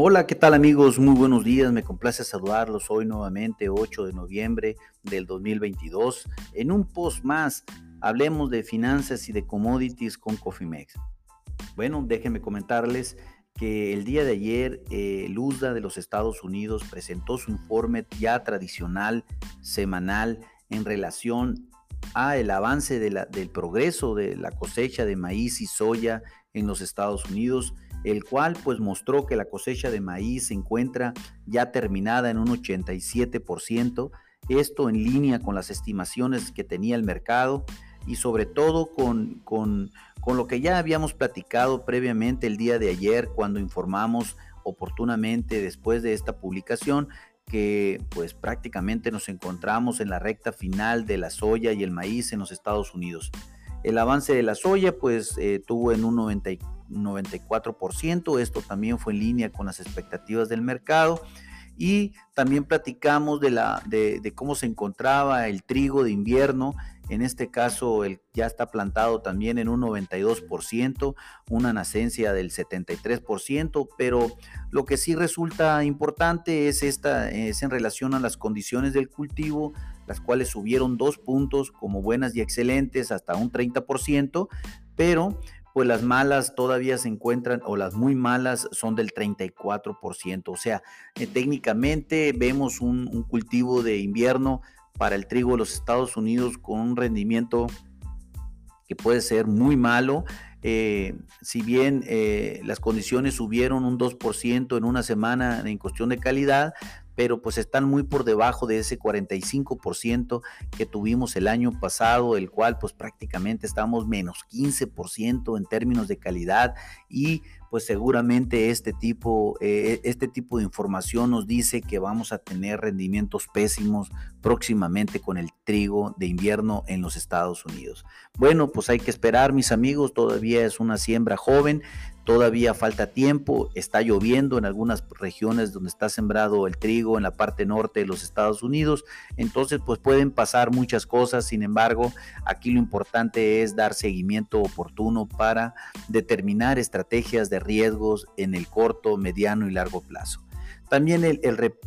Hola, ¿qué tal amigos? Muy buenos días, me complace saludarlos hoy nuevamente 8 de noviembre del 2022. En un post más, hablemos de finanzas y de commodities con Cofimex. Bueno, déjenme comentarles que el día de ayer eh, el USDA de los Estados Unidos presentó su informe ya tradicional semanal en relación a el avance del progreso de la cosecha de maíz y soya en los Estados Unidos el cual pues mostró que la cosecha de maíz se encuentra ya terminada en un 87%, esto en línea con las estimaciones que tenía el mercado y sobre todo con, con, con lo que ya habíamos platicado previamente el día de ayer cuando informamos oportunamente después de esta publicación que pues prácticamente nos encontramos en la recta final de la soya y el maíz en los Estados Unidos. El avance de la soya pues eh, tuvo en un 94%, esto también fue en línea con las expectativas del mercado. Y también platicamos de, la, de, cómo se encontraba el trigo de invierno. En este caso, el, ya está plantado también en un 92%, una nacencia del 73%, pero lo que sí resulta importante es, esta, es en relación a las condiciones del cultivo, las cuales subieron dos puntos como buenas y excelentes hasta un 30%, pero pues las malas todavía se encuentran, o las muy malas son del 34%. O sea, eh, técnicamente vemos un, cultivo de invierno para el trigo de los Estados Unidos con un rendimiento que puede ser muy malo. Eh, si bien eh, las condiciones subieron un 2% en una semana en cuestión de calidad, pero pues están muy por debajo de ese 45% que tuvimos el año pasado, el cual pues prácticamente estamos menos 15% en términos de calidad y pues seguramente este tipo, eh, este tipo de información nos dice que vamos a tener rendimientos pésimos próximamente con el trigo de invierno en los Estados Unidos. Bueno, pues hay que esperar, mis amigos, todavía es una siembra joven, Todavía falta tiempo, está lloviendo en algunas regiones donde está sembrado el trigo en la parte norte de los Estados Unidos, entonces pues pueden pasar muchas cosas, sin embargo, aquí lo importante es dar seguimiento oportuno para determinar estrategias de riesgos en el corto, mediano y largo plazo. También el,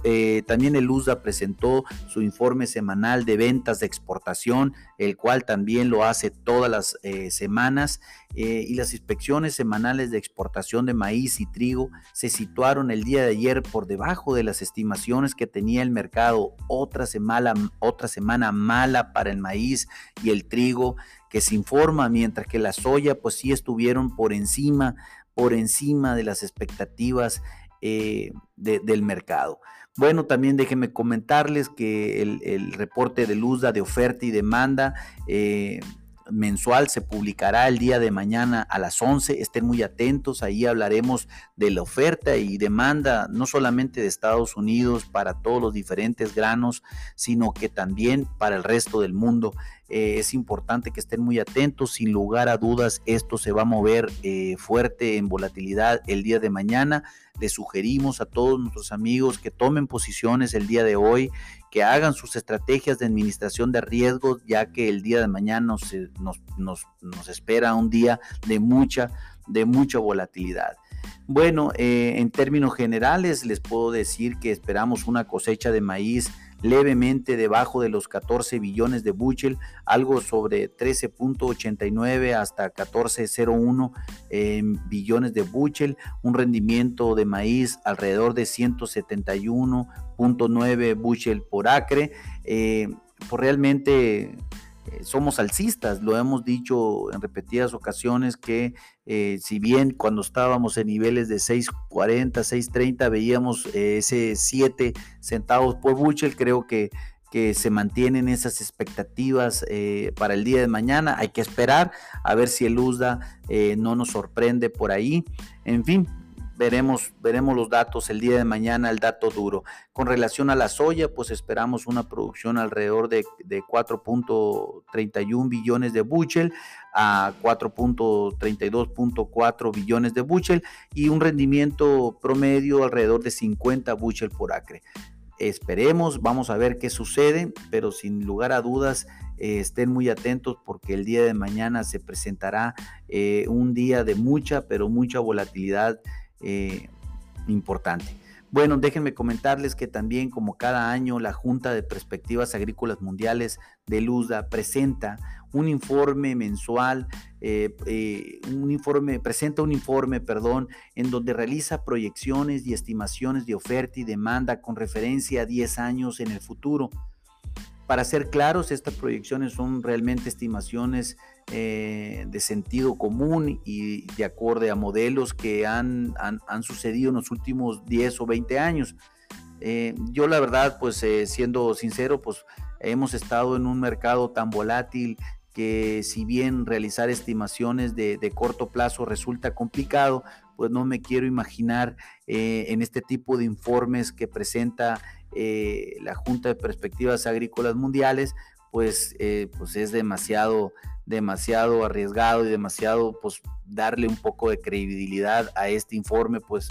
eh, también el USDA presentó su informe semanal de ventas de exportación, el cual también lo hace todas las eh, semanas, eh, y las inspecciones semanales de exportación de maíz y trigo se situaron el día de ayer por debajo de las estimaciones que tenía el mercado. Otra semana, otra semana mala para el maíz y el trigo que se informa, mientras que la soya pues sí estuvieron por encima por encima de las expectativas eh, del mercado. Bueno, también déjenme comentarles que el, reporte de luz de oferta y demanda eh, mensual se publicará el día de mañana a las 11. Estén muy atentos, ahí hablaremos de la oferta y demanda, no solamente de Estados Unidos para todos los diferentes granos, sino que también para el resto del mundo. Eh, es importante que estén muy atentos. Sin lugar a dudas, esto se va a mover eh, fuerte en volatilidad el día de mañana. Les sugerimos a todos nuestros amigos que tomen posiciones el día de hoy, que hagan sus estrategias de administración de riesgos, ya que el día de mañana nos, nos, espera un día de mucha, de mucha volatilidad. Bueno, eh, en términos generales les puedo decir que esperamos una cosecha de maíz levemente debajo de los 14 billones de bushel, algo sobre 13.89 hasta 14.01 billones de bushel, un rendimiento de maíz alrededor de 171.9 bushel por acre. Eh, pues realmente eh, somos alcistas, lo hemos dicho en repetidas ocasiones que eh, si bien cuando estábamos en niveles de 6.40, 6.30 veíamos eh, ese 7 centavos por bushel, creo que, que se mantienen esas expectativas para el día de mañana. Hay que esperar a ver si el USDA no nos sorprende por ahí. En fin, veremos, veremos los datos el día de mañana, el dato duro. Con relación a la soya, pues esperamos una producción alrededor de, 4.31 billones de bushel a 4.32.4 billones de bushel y un rendimiento promedio alrededor de 50 bushel por acre. Esperemos, vamos a ver qué sucede, pero sin lugar a dudas eh, estén muy atentos porque el día de mañana se presentará eh, un día de mucha, pero mucha volatilidad eh, importante. Bueno, déjenme comentarles que también como cada año la Junta de Perspectivas Agrícolas Mundiales de Luzda presenta un informe mensual, eh, eh, un informe, presenta un informe, perdón, en donde realiza proyecciones y estimaciones de oferta y demanda con referencia a 10 años en el futuro. Para ser claros, estas proyecciones son realmente estimaciones eh, de sentido común y de acorde a modelos que han, han, sucedido en los últimos 10 o 20 años. Eh, yo la verdad, pues eh, siendo sincero, pues hemos estado en un mercado tan volátil que si bien realizar estimaciones de, de corto plazo resulta complicado, pues no me quiero imaginar en este tipo de informes que presenta eh, la Junta de Perspectivas Agrícolas Mundiales, pues, eh, pues es demasiado, demasiado arriesgado y demasiado, pues darle un poco de credibilidad a este informe, pues,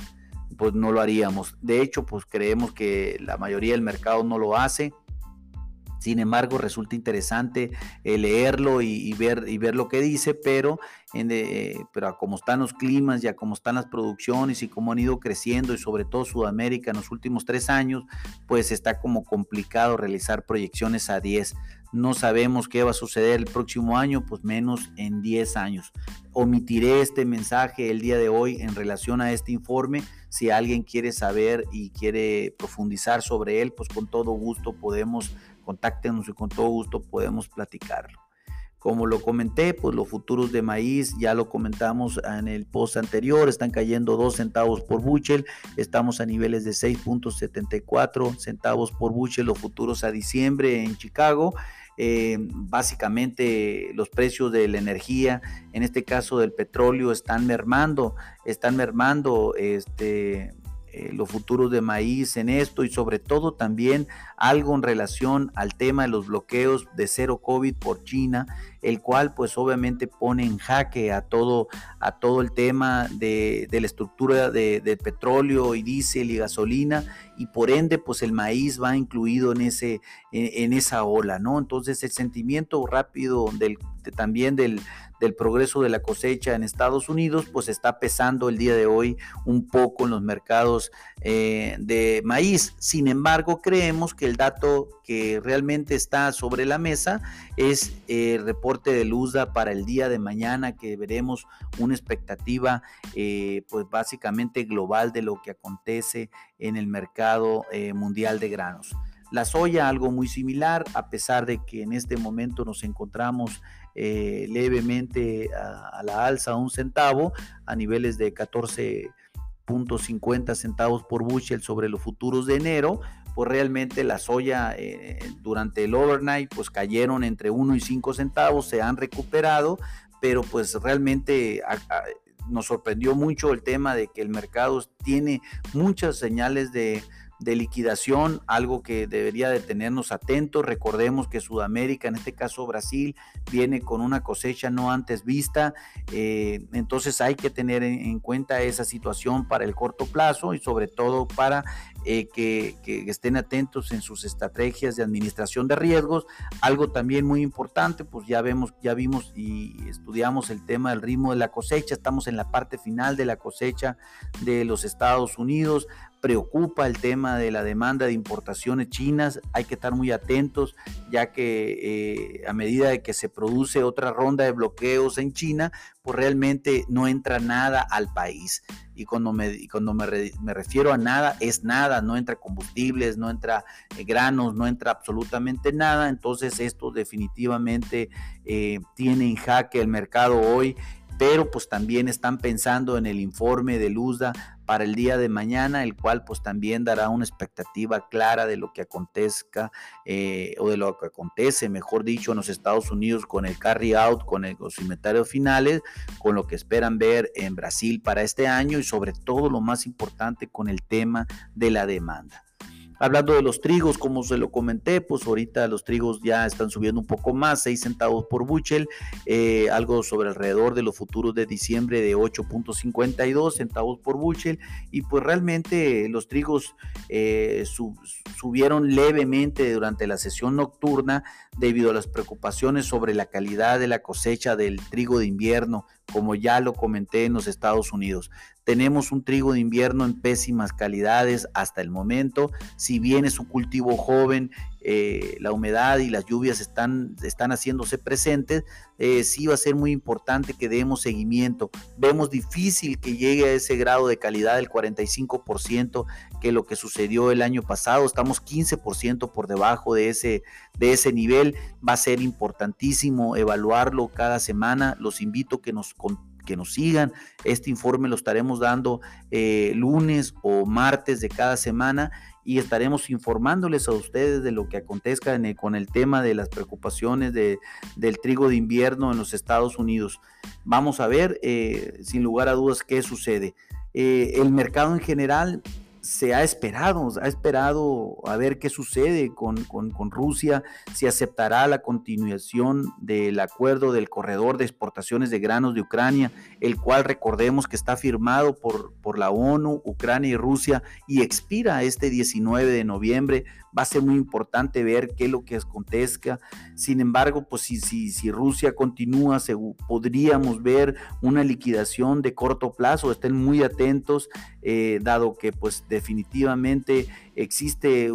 pues no lo haríamos. De hecho, pues creemos que la mayoría del mercado no lo hace. Sin embargo, resulta interesante eh, leerlo y, ver, y ver lo que dice, pero, en eh, pero a cómo están los climas y a cómo están las producciones y cómo han ido creciendo y sobre todo Sudamérica en los últimos tres años, pues está como complicado realizar proyecciones a 10. No sabemos qué va a suceder el próximo año, pues menos en 10 años. Omitiré este mensaje el día de hoy en relación a este informe. Si alguien quiere saber y quiere profundizar sobre él, pues con todo gusto podemos contáctenos y con todo gusto podemos platicarlo. Como lo comenté, pues los futuros de maíz, ya lo comentamos en el post anterior, están cayendo 2 centavos por buchel, estamos a niveles de 6.74 centavos por buchel, los futuros a diciembre en Chicago. Eh, básicamente los precios de la energía, en este caso del petróleo, están mermando, están mermando este, eh, los futuros de maíz en esto y sobre todo también algo en relación al tema de los bloqueos de cero COVID por China, el cual pues obviamente pone en jaque a todo, a todo el tema de, la estructura de, petróleo y diésel y gasolina y por ende pues el maíz va incluido en, ese, en, esa ola, ¿no? Entonces el sentimiento rápido del, también del, del progreso de la cosecha en Estados Unidos, pues está pesando el día de hoy un poco en los mercados eh, de maíz. Sin embargo, creemos que el dato que realmente está sobre la mesa es el reporte de Luzda para el día de mañana, que veremos una expectativa, eh, pues básicamente global de lo que acontece en el mercado eh, mundial de granos. La soya, algo muy similar, a pesar de que en este momento nos encontramos eh, levemente a, la alza un centavo a niveles de 14.50 centavos por bushel sobre los futuros de enero, pues realmente la soya eh, durante el overnight pues cayeron entre 1 y 5 centavos, se han recuperado, pero pues realmente nos sorprendió mucho el tema de que el mercado tiene muchas señales de de liquidación, algo que debería de tenernos atentos. Recordemos que Sudamérica, en este caso Brasil, viene con una cosecha no antes vista, eh, entonces hay que tener en, cuenta esa situación para el corto plazo y sobre todo para eh, que, estén atentos en sus estrategias de administración de riesgos. Algo también muy importante, pues ya vemos, ya vimos y estudiamos el tema del ritmo de la cosecha, estamos en la parte final de la cosecha de los Estados Unidos preocupa el tema de la demanda de importaciones chinas. Hay que estar muy atentos, ya que eh, a medida de que se produce otra ronda de bloqueos en China, realmente no entra nada al país. Y cuando me, cuando me, refiero a nada, es nada, no entra combustibles, no entra eh, granos, no entra absolutamente nada. Entonces esto definitivamente eh, tiene en jaque el mercado hoy pero pues también están pensando en el informe de Luzda para el día de mañana, el cual pues también dará una expectativa clara de lo que acontezca eh, o de lo que acontece, mejor dicho, en los Estados Unidos con el carry out, con los inventarios finales, con lo que esperan ver en Brasil para este año y sobre todo lo más importante con el tema de la demanda. Hablando de los trigos, como se lo comenté, pues ahorita los trigos ya están subiendo un poco más, 6 centavos por buchel, eh, algo sobre alrededor de los futuros de diciembre de 8.52 centavos por buchel, y pues realmente los trigos eh, subieron levemente durante la sesión nocturna debido a las preocupaciones sobre la calidad de la cosecha del trigo de invierno como ya lo comenté en los Estados Unidos. Tenemos un trigo de invierno en pésimas calidades hasta el momento. Si bien es un cultivo joven, eh, la humedad y las lluvias están, están haciéndose presentes, eh, sí va a ser muy importante que demos seguimiento. Vemos difícil que llegue a ese grado de calidad del 45% que lo que sucedió el año pasado. Estamos 15% por debajo de ese, de ese nivel. Va a ser importantísimo evaluarlo cada semana. Los invito que nos que nos sigan. Este informe lo estaremos dando eh, lunes o martes de cada semana y estaremos informándoles a ustedes de lo que acontezca con el tema de las preocupaciones de, del trigo de invierno en los Estados Unidos. Vamos a ver, eh, sin lugar a dudas, qué sucede. Eh, el mercado en general se ha esperado, ha esperado a ver qué sucede con, Rusia, si aceptará la continuación del acuerdo del corredor de exportaciones de granos de Ucrania, el cual recordemos que está firmado por, por la ONU, Ucrania y Rusia y expira este 19 de noviembre va a ser muy importante ver qué es lo que acontezca. Sin embargo, pues si, si, si Rusia continúa, podríamos ver una liquidación de corto plazo. Estén muy atentos, eh, dado que pues definitivamente existe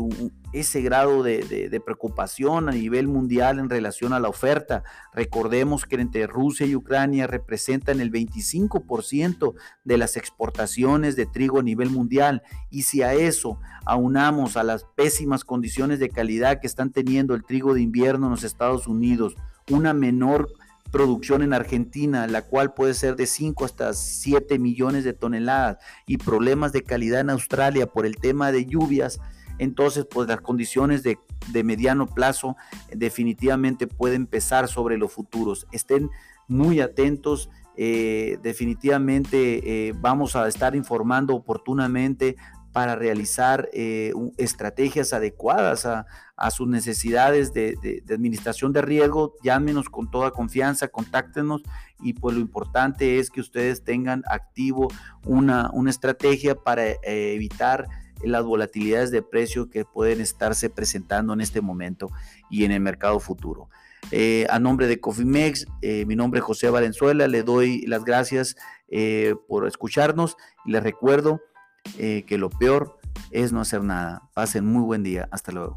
ese grado de, preocupación a nivel mundial en relación a la oferta. Recordemos que entre Rusia y Ucrania representan el 25% de las exportaciones de trigo a nivel mundial. Y si a eso aunamos a las pésimas condiciones de calidad que están teniendo el trigo de invierno en los Estados Unidos, una menor producción en Argentina, la cual puede ser de 5 hasta 7 millones de toneladas, y problemas de calidad en Australia por el tema de lluvias, entonces pues las condiciones de, mediano plazo definitivamente pueden pesar sobre los futuros. Estén muy atentos. Eh, definitivamente eh, vamos a estar informando oportunamente para realizar eh, estrategias adecuadas a, sus necesidades de, administración de riesgo. Llámenos con toda confianza, contáctenos y pues lo importante es que ustedes tengan activo una, una estrategia para eh, evitar las volatilidades de precio que pueden estarse presentando en este momento y en el mercado futuro. Eh, a nombre de Cofimex, mi nombre es José Valenzuela, le doy las gracias por escucharnos y les recuerdo eh, que lo peor es no hacer nada. Pasen muy buen día. Hasta luego.